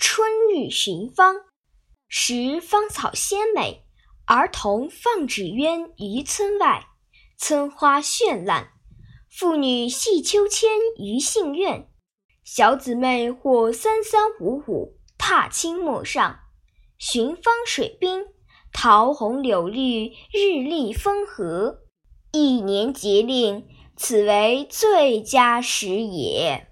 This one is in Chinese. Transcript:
春日寻芳，时芳草鲜美，儿童放纸鸢于村外，村花绚烂。妇女戏秋千于杏院，小姊妹或三三五五踏青陌上，寻芳水滨，桃红柳绿，日丽风和。一年节令，此为最佳时也。